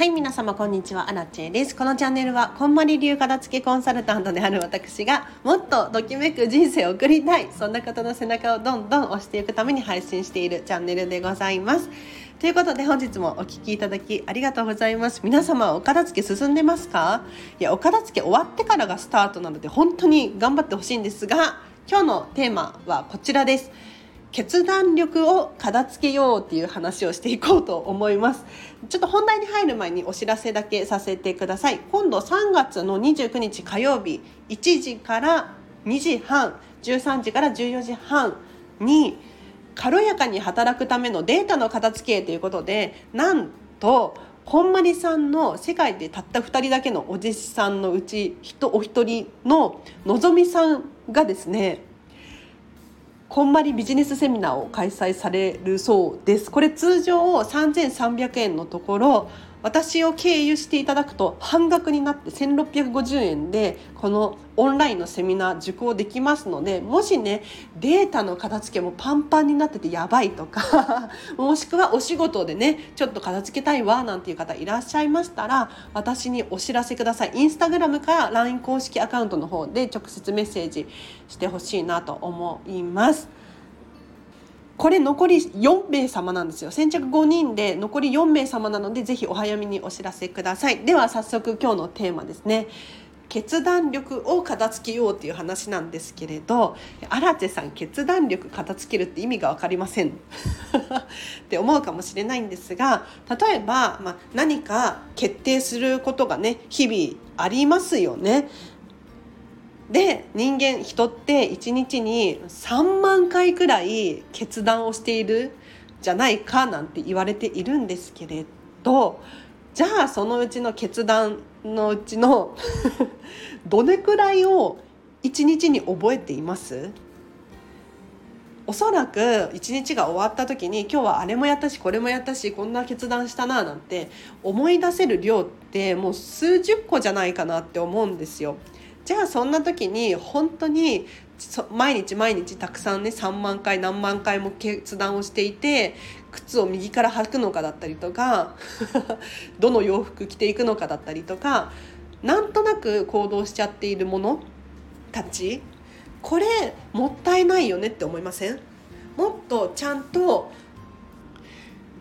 はい皆様こんにちは。アラチェです。このチャンネルはこんまり流片付けコンサルタントである私がもっとときめく人生を送りたい。そんな方の背中をどんどん押していくために配信しているチャンネルでございます。ということで本日もお聴きいただきありがとうございます。皆様お片付け進んでますか？いやお片付け終わってからがスタートなので本当に頑張ってほしいんですが今日のテーマはこちらです。決断力を片付けようっていう話をしていこうと思います。ちょっと本題に入る前にお知らせだけさせてください。今度3月の29日火曜日1時から2時半13時から14時半に軽やかに働くためのデータの片付けということでなんとこんまりさんの世界でたった2人だけのお弟子さんのうちお一人ののぞみさんがですねこんまりビジネスセミナーを開催されるそうです。これ通常3300円のところ私を経由していただくと半額になって1650円でこのオンラインのセミナー受講できますのでもしねデータの片付けもパンパンになっててやばいとか もしくはお仕事でねちょっと片付けたいわなんていう方いらっしゃいましたら私にお知らせくださいインスタグラムから LINE 公式アカウントの方で直接メッセージしてほしいなと思います。これ残り4名様なんですよ。先着5人で残り4名様なのでぜひお早めにお知らせください。では早速今日のテーマですね。決断力を片付けようっていう話なんですけれど荒地さん決断力片付けるって意味が分かりません。って思うかもしれないんですが例えば、まあ、何か決定することがね日々ありますよね。で人間人って一日に3万回くらい決断をしているじゃないかなんて言われているんですけれどじゃあそのうちの決断のうちの どれくらいを一日に覚えています？おそらく一日が終わった時に今日はあれもやったしこれもやったしこんな決断したななんて思い出せる量ってもう数十個じゃないかなって思うんですよ。じゃあそんな時に本当に毎日毎日たくさんね3万回何万回も決断をしていて靴を右から履くのかだったりとか どの洋服着ていくのかだったりとかなんとなく行動しちゃっているものたちこれもったいないよねって思いません？もっとちゃんと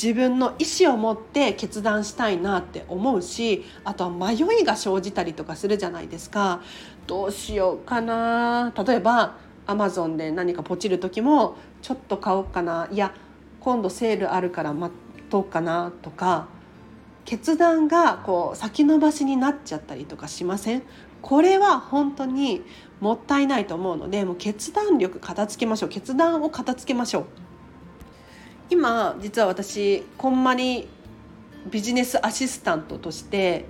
自分の意思を持って決断したいなって思うしあとは迷いが生じたりとかするじゃないですか。どうしようかな。例えばアマゾンで何かポチる時もちょっと買おうかな。いや今度セールあるから待とうかな。とか決断がこう先延ばしになっちゃったりとかしません？これは本当にもったいないと思うのでもう決断力片付けましょう。決断を片付けましょう。今実は私こんまりビジネスアシスタントとして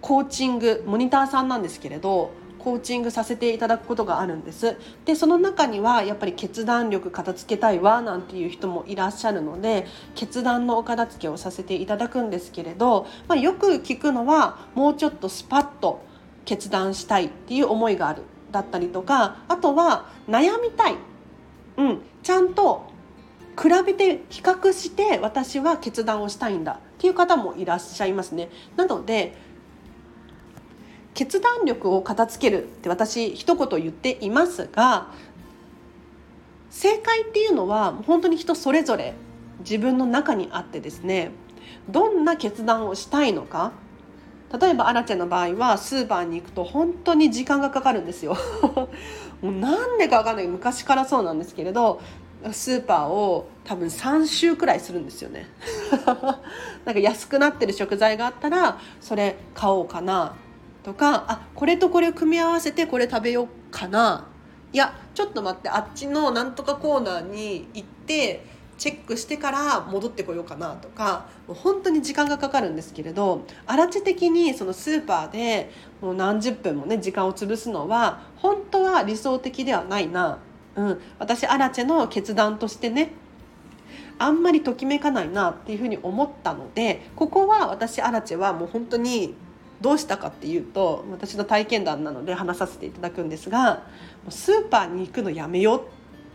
コーチングモニターさんなんですけれどコーチングさせていただくことがあるんです。でその中にはやっぱり決断力片付けたいわなんていう人もいらっしゃるので決断のお片付けをさせていただくんですけれど、まあ、よく聞くのはもうちょっとスパッと決断したいっていう思いがあるだったりとかあとは悩みたい、うん、ちゃんと比べて比較して私は決断をしたいんだっていう方もいらっしゃいますね。なので決断力を片付けるって私一言言っていますが正解っていうのは本当に人それぞれ自分の中にあってですねどんな決断をしたいのか。例えばアラチェの場合はスーパーに行くと本当に時間がかかるんですよ。もうなんでかわかんない。昔からそうなんですけれどスーパーを多分3週くらいするんですよね。なんか安くなってる食材があったらそれ買おうかなとかあこれとこれを組み合わせてこれ食べようかな。いやちょっと待ってあっちのなんとかコーナーに行ってチェックしてから戻ってこようかなとかもう本当に時間がかかるんですけれど荒地的にそのスーパーでもう何十分もね時間を潰すのは本当は理想的ではないな。うん、私アラチェの決断としてねあんまりときめかないなっていうふうに思ったのでここは私アラチェはもう本当にどうしたかっていうと私の体験談なので話させていただくんですがスーパーに行くのやめよう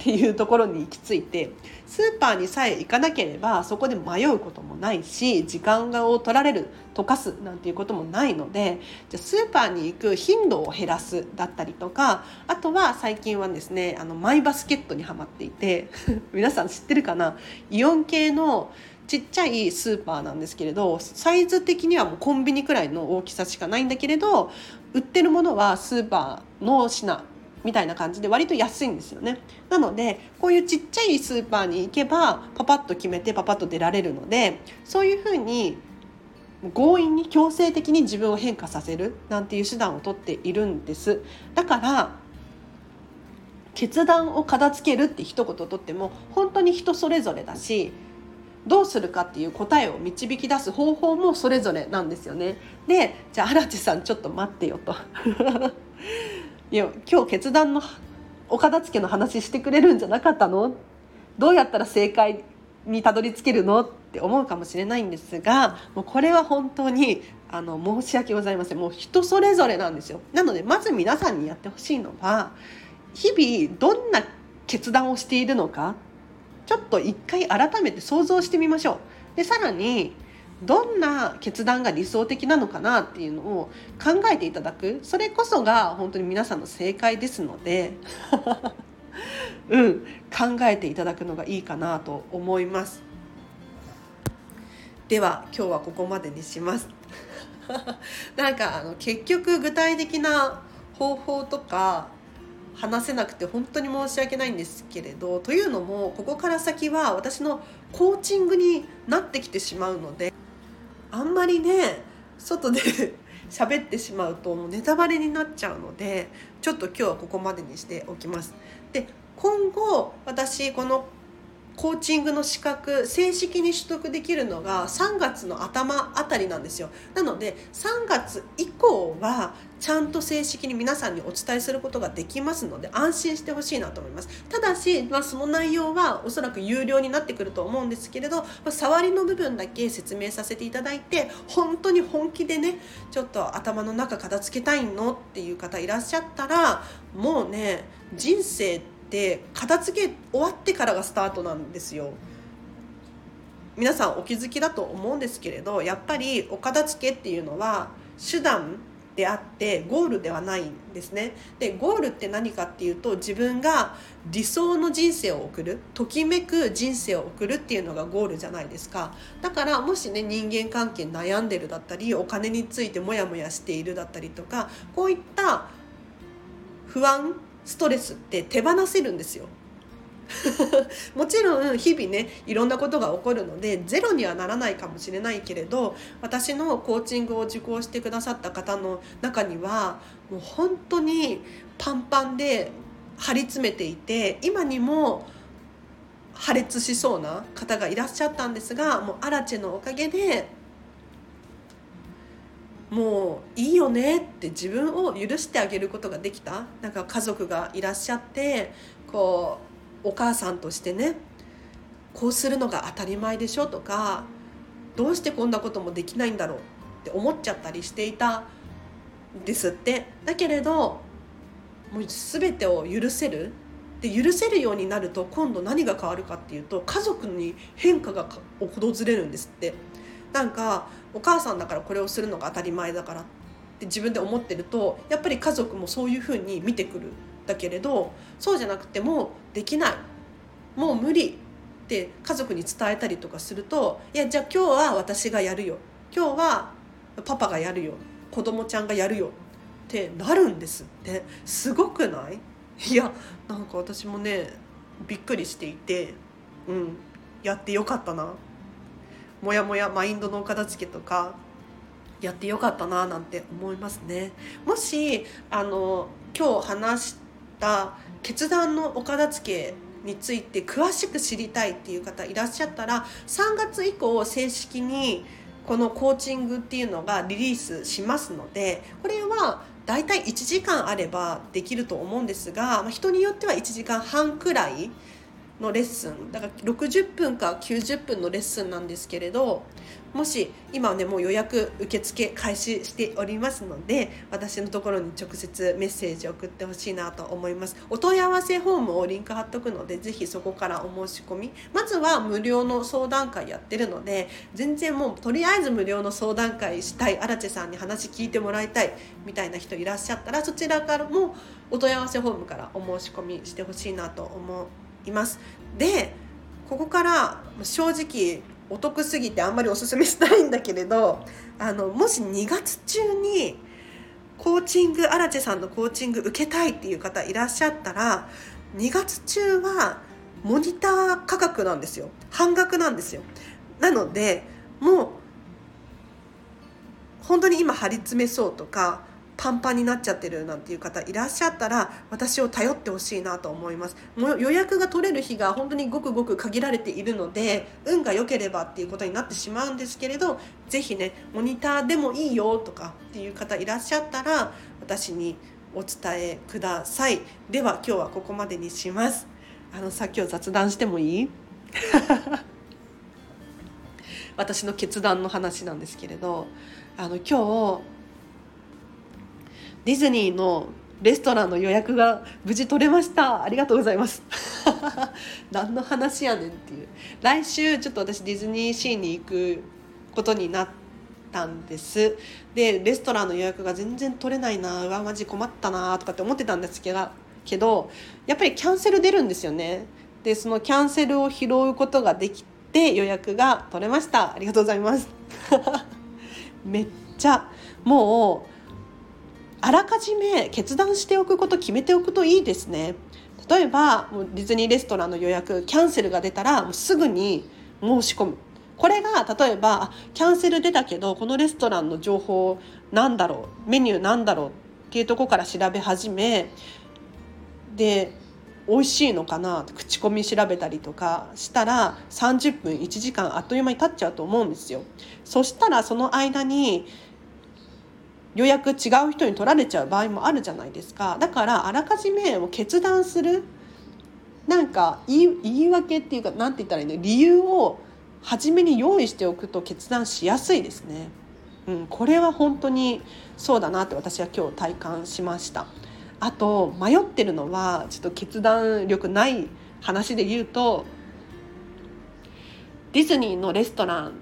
っていうところに行き着いてスーパーにさえ行かなければそこで迷うこともないし時間を取られる溶かすなんていうこともないのでじゃスーパーに行く頻度を減らすだったりとかあとは最近はですねあのマイバスケットにはまっていて 皆さん知ってるかな？イオン系のちっちゃいスーパーなんですけれどサイズ的にはもうコンビニくらいの大きさしかないんだけれど売ってるものはスーパーの品。みたいな感じで割と安いんですよね。なのでこういうちっちゃいスーパーに行けばパパッと決めてパパッと出られるのでそういうふうに強引に強制的に自分を変化させるなんていう手段をとっているんです。だから決断を片付けるって一言とっても本当に人それぞれだしどうするかっていう答えを導き出す方法もそれぞれなんですよね。でじゃあ荒地さんちょっと待ってよと。いや今日決断のお片付けの話してくれるんじゃなかったの？どうやったら正解にたどり着けるの？って思うかもしれないんですがもうこれは本当にあの申し訳ございません。もう人それぞれなんですよ。なのでまず皆さんにやってほしいのは日々どんな決断をしているのかちょっと一回改めて想像してみましょう。でさらにどんな決断が理想的なのかなっていうのを考えていただく。それこそが本当に皆さんの正解ですので。うん。考えていただくのがいいかなと思います。では今日はここまでにします。なんかあの結局具体的な方法とか話せなくて本当に申し訳ないんですけれどというのもここから先は私のコーチングになってきてしまうのであんまりね外で 喋ってしまうともうネタバレになっちゃうのでちょっと今日はここまでにしておきます。で今後私このコーチングの資格正式に取得できるのが3月の頭あたりなんですよ。なので3月以降はちゃんと正式に皆さんにお伝えすることができますので安心してほしいなと思います。ただし、まあ、その内容はおそらく有料になってくると思うんですけれど、まあ、触りの部分だけ説明させていただいて本当に本気でねちょっと頭の中片付けたいのっていう方いらっしゃったらもうね人生ってって片付け終わってからがスタートなんですよ。皆さんお気づきだと思うんですけれどやっぱりお片付けっていうのは手段であってゴールではないんですね。でゴールって何かっていうと自分が理想の人生を送るときめく人生を送るっていうのがゴールじゃないですか。だからもしね人間関係悩んでるだったりお金についてモヤモヤしているだったりとかこういった不安ストレスって手放せるんですよ。もちろん日々ねいろんなことが起こるのでゼロにはならないかもしれないけれど私のコーチングを受講してくださった方の中にはもう本当にパンパンで張り詰めていて今にも破裂しそうな方がいらっしゃったんですがもうアラチェのおかげでもういいよねって自分を許してあげることができた？なんか家族がいらっしゃってこうお母さんとしてねこうするのが当たり前でしょとかどうしてこんなこともできないんだろうって思っちゃったりしていたんですって。だけれどもう全てを許せる。で許せるようになると今度何が変わるかっていうと家族に変化が訪れるんですって。なんかお母さんだからこれをするのが当たり前だからって自分で思ってるとやっぱり家族もそういうふうに見てくるだけれどそうじゃなくてもできないもう無理って家族に伝えたりとかするといやじゃあ今日は私がやるよ今日はパパがやるよ子供ちゃんがやるよってなるんですって。すごくない？いやなんか私もねびっくりしていてうんやってよかったな。モヤモヤマインドのお片付けとかやってよかったななんて思いますね。もしあの今日話した決断のお片付けについて詳しく知りたいっていう方いらっしゃったら3月以降正式にこのコーチングっていうのがリリースしますのでこれはだいたい1時間あればできると思うんですが人によっては1時間半くらいのレッスン。だから60分か90分のレッスンなんですけれどもし今ねもう予約受付開始しておりますので私のところに直接メッセージを送ってほしいなと思います。お問い合わせフォームをリンク貼っとくのでぜひそこからお申し込み。まずは無料の相談会やってるので全然もうとりあえず無料の相談会したい荒地さんに話聞いてもらいたいみたいな人いらっしゃったらそちらからもお問い合わせフォームからお申し込みしてほしいなと思いますいます。でここから正直お得すぎてあんまりおすすめしたいんだけれどあのもし2月中にコーチング荒地さんのコーチング受けたいっていう方いらっしゃったら2月中はモニター価格なんですよ。半額なんですよ。なのでもう本当に今張り詰めそうとかパンパンになっちゃってるなんていう方いらっしゃったら私を頼ってほしいなと思います。もう予約が取れる日が本当にごくごく限られているので運が良ければっていうことになってしまうんですけれど是非ねモニターでもいいよとかっていう方いらっしゃったら私にお伝えください。では今日はここまでにします。あのさっきを雑談してもいい？私の決断の話なんですけれどあの今日ディズニーのレストランの予約が無事取れました。ありがとうございます。何の話やねんっていう。来週ちょっと私ディズニーシーに行くことになったんです。でレストランの予約が全然取れないな。うわマジ困ったなとかって思ってたんですけどけどやっぱりキャンセル出るんですよね。でそのキャンセルを拾うことができて予約が取れました。ありがとうございます。めっちゃもうあらかじめ決断しておくこと決めておくといいですね例えばもうディズニーレストランの予約キャンセルが出たらもうすぐに申し込むこれが例えばキャンセル出たけどこのレストランの情報なんだろうメニューなんだろうっていうとこから調べ始めで美味しいのかな口コミ調べたりとかしたら30分1時間あっという間に経っちゃうと思うんですよ。そしたらその間に予約違う人に取られちゃう場合もあるじゃないですかだからあらかじめ決断するなんか言い言い訳っていうか何て言ったらいいの？理由を初めに用意しておくと決断しやすいですね。うん、これは本当にそうだなって私は今日体感しました。あと迷ってるのはちょっと決断力ない話で言うとディズニーのレストラン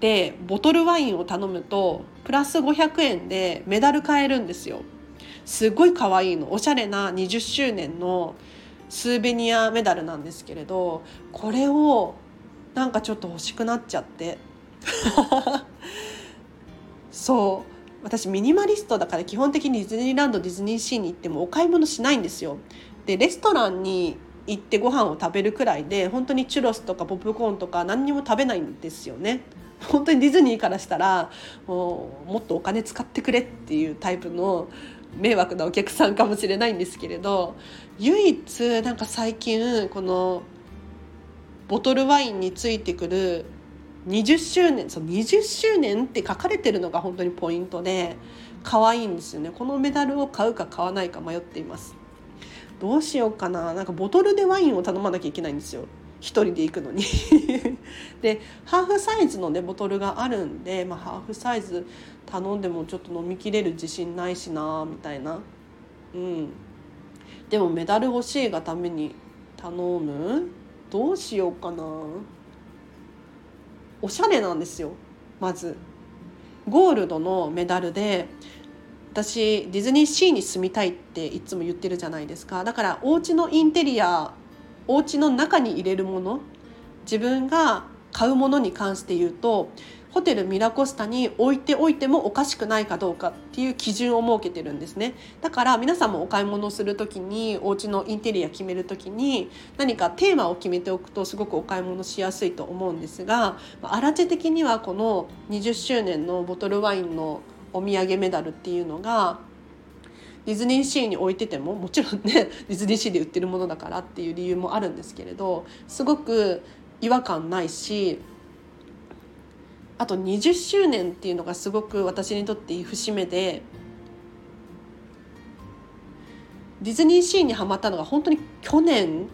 でボトルワインを頼むとプラス500円でメダル買えるんですよ。すごい可愛いの。おしゃれな20周年のスーベニアメダルなんですけれどこれをなんかちょっと欲しくなっちゃって。そう。私ミニマリストだから基本的にディズニーランドディズニーシーに行ってもお買い物しないんですよ。でレストランに行ってご飯を食べるくらいで本当にチュロスとかポップコーンとか何にも食べないんですよね。本当にディズニーからしたらもうもっとお金使ってくれっていうタイプの迷惑なお客さんかもしれないんですけれど唯一なんか最近このボトルワインについてくる20周年そう20周年って書かれてるのが本当にポイントで可愛いんですよね。このメダルを買うか買わないか迷っています。どうしようかな。なんかボトルでワインを頼まなきゃいけないんですよ。1人で行くのに。でハーフサイズのねボトルがあるんで、まあ、ハーフサイズ頼んでもちょっと飲みきれる自信ないしなみたいな。うん。でもメダル欲しいがために頼む？どうしようかな。おしゃれなんですよ。まず。ゴールドのメダルで私ディズニーシーに住みたいっていつも言ってるじゃないですか。だからお家のインテリアお家の中に入れるもの。自分が買うものに関して言うとホテルミラコスタに置いておいてもおかしくないかどうかっていう基準を設けてるんですね。だから皆さんもお買い物する時にお家のインテリア決める時に何かテーマを決めておくとすごくお買い物しやすいと思うんですが荒地的にはこの20周年のボトルワインのお土産メダルっていうのがディズニーシーに置いててももちろんね ディズニーシーで売ってるものだからっていう理由もあるんですけれどすごく違和感ないしあと20周年っていうのがすごく私にとって節目でディズニーシーにはまったのが本当に去年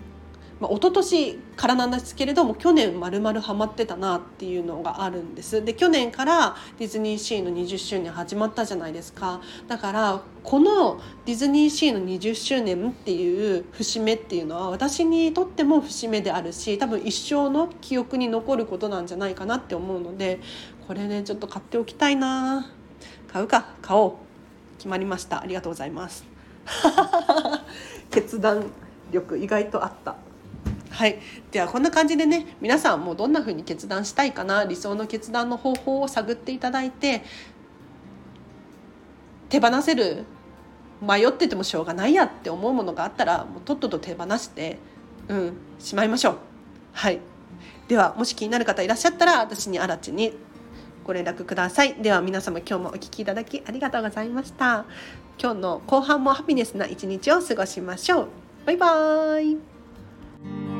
まあ、一昨年からなんですけれども去年まるまるハマってたなっていうのがあるんです。で去年からディズニーシーの20周年始まったじゃないですか。だからこのディズニーシーの20周年っていう節目っていうのは私にとっても節目であるし多分一生の記憶に残ることなんじゃないかなって思うのでこれねちょっと買っておきたいな。買うか買おう。決まりました。ありがとうございます。決断力意外とあった。はい。ではこんな感じでね皆さんもどんな風に決断したいかな理想の決断の方法を探っていただいて手放せる迷っててもしょうがないやって思うものがあったらもうとっとと手放してうんしまいましょう。はい。ではもし気になる方いらっしゃったら私にあらちにご連絡ください。では皆様今日もお聴きいただきありがとうございました。今日の後半もハピネスな一日を過ごしましょう。バイバーイ。